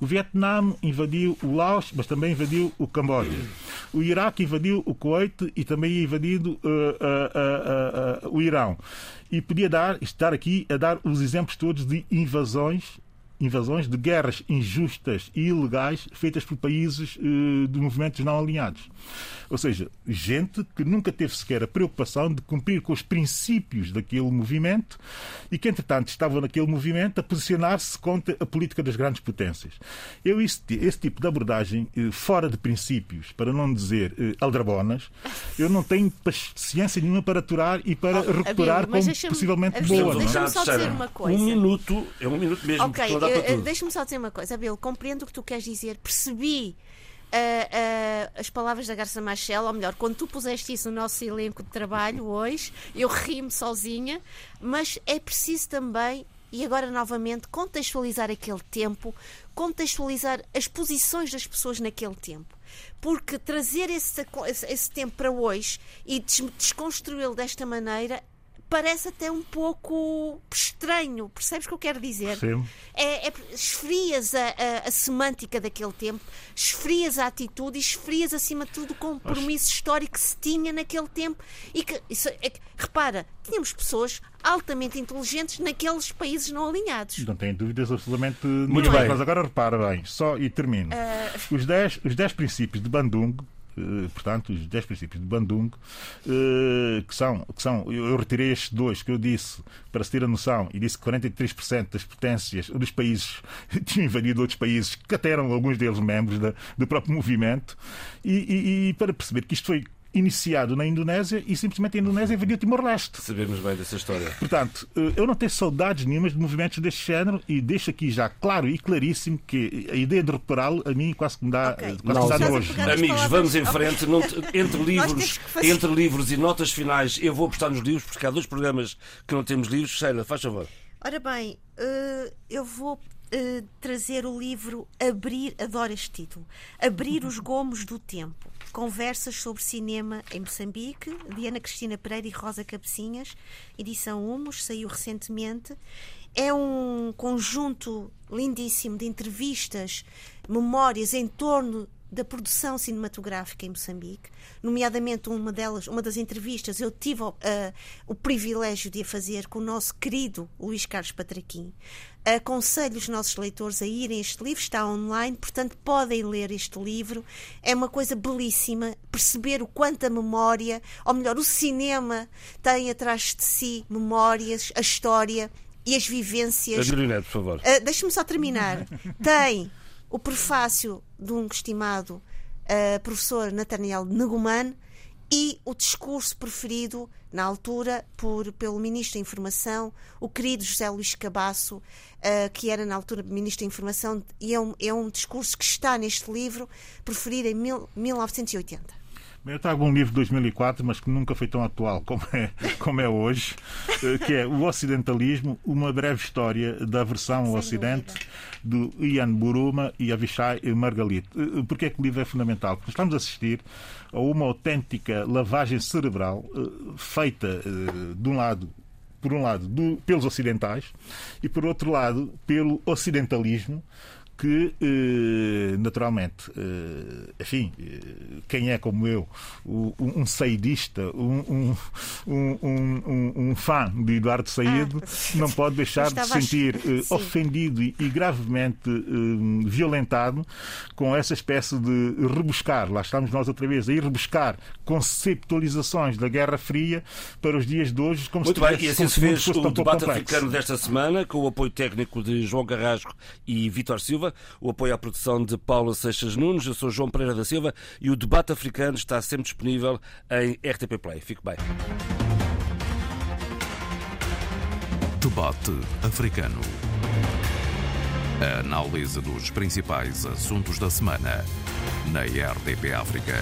O Vietnã invadiu o Laos, mas também invadiu o Camboja. O Iraque invadiu o Kuwait e também invadiu uh, uh, uh, o Irão. E podia dar, estar aqui a dar os exemplos todos de invasões invasões, de guerras injustas e ilegais feitas por países uh, de movimentos não alinhados. Ou seja, gente que nunca teve sequer a preocupação de cumprir com os princípios daquele movimento e que, entretanto, estavam naquele movimento a posicionar-se contra a política das grandes potências. Eu, esse, esse tipo de abordagem, uh, fora de princípios, para não dizer uh, aldrabonas, eu não tenho ciência nenhuma para aturar e para oh, recuperar como possivelmente boa. Deixa-me só dizer uma coisa. Um minuto, é um minuto mesmo. Ok, deixa-me só dizer uma coisa. Abel, compreendo o que tu queres dizer, percebi Uh, uh, as palavras da Garça Machel, ou melhor, quando tu puseste isso no nosso elenco de trabalho hoje, eu ri-me sozinha, mas é preciso também, e agora novamente, contextualizar aquele tempo, contextualizar as posições das pessoas naquele tempo. Porque trazer esse, esse tempo para hoje e desconstruí-lo desta maneira parece até um pouco estranho. Percebes o que eu quero dizer? Sim. É, é, esfrias a, a, a, semântica daquele tempo, esfrias a atitude e esfrias, acima de tudo, o compromisso histórico que se tinha naquele tempo. E que, isso, é, repara, tínhamos pessoas altamente inteligentes naqueles países não alinhados. Não tenho dúvidas absolutamente muito bem. Mas agora repara bem, só e termino. Uh... Os 10 os dez princípios de Bandung portanto, os 10 princípios de Bandung, eh, que são, que são eu retirei estes dois que eu disse para se ter a noção e disse que 43% das potências dos países tinham invadido outros países, que até eram alguns deles membros da, do próprio movimento, e, e, e para perceber que isto foi iniciado na Indonésia e simplesmente a Indonésia invadiu Timor-Leste. Sabemos bem dessa história. Portanto, eh, eu não tenho saudades nenhumas de movimentos deste género e deixo aqui já claro e claríssimo que a ideia de repará-lo a mim quase que me dá, okay. quase não, me dá nojo. Amigos, vamos em frente. Não, entre, livros, entre livros e notas finais, eu vou apostar nos livros porque há dois programas que não temos livros. Sheila, faz favor. Ora bem, eh, eu vou Uh, trazer o livro Abrir, adoro este título, Abrir os Gomos do Tempo. Conversas sobre cinema em Moçambique, de Ana Cristina Pereira e Rosa Cabecinhas, edição Humus, saiu recentemente. É um conjunto lindíssimo de entrevistas, memórias em torno da produção cinematográfica em Moçambique, nomeadamente uma delas, uma das entrevistas, eu tive uh, o privilégio de a fazer com o nosso querido Luís Carlos Patraquim. Aconselho os nossos leitores a irem a este livro, está online, portanto podem ler este livro. É uma coisa belíssima, perceber o quanto a memória, ou melhor, o cinema tem atrás de si memórias, a história e as vivências. Neto, por favor. Uh, Deixe-me só terminar. tem o prefácio de um estimado uh, professor Nathaniel Neguman e o discurso preferido na altura por, pelo Ministro da Informação, o querido José Luís Cabasso, uh, que era na altura Ministro da Informação, e é um, é um discurso que está neste livro, preferido em mil, 1980. Eu trago um livro de 2004, mas que nunca foi tão atual como é, como é hoje, eh, que é O Ocidentalismo, uma breve história da versão ao Ocidente, do Ian Buruma e Avishai Margalit. Eh, Porquê é que o livro é fundamental? Porque estamos a assistir a uma autêntica lavagem cerebral eh, feita, de um lado, por um lado, do, pelos ocidentais e, por outro lado, pelo ocidentalismo, que, eh, naturalmente, eh, enfim, eh, quem é como eu, um saidista, um, um, um, um fã de Eduardo Saído, ah, não pode deixar de se sentir ofendido e gravemente violentado com essa espécie de rebuscar, lá estamos nós outra vez, a ir rebuscar conceptualizações da Guerra Fria para os dias de hoje, como Muito se bem, e assim se fez o debate africano desta semana, com o apoio técnico de João Carrasco e Vítor Silva o apoio à produção de Paula Seixas Nunes. Eu sou João Pereira da Silva e o debate africano está sempre disponível em RTP Play. Fique bem. Debate africano. A análise dos principais assuntos da semana na RTP África.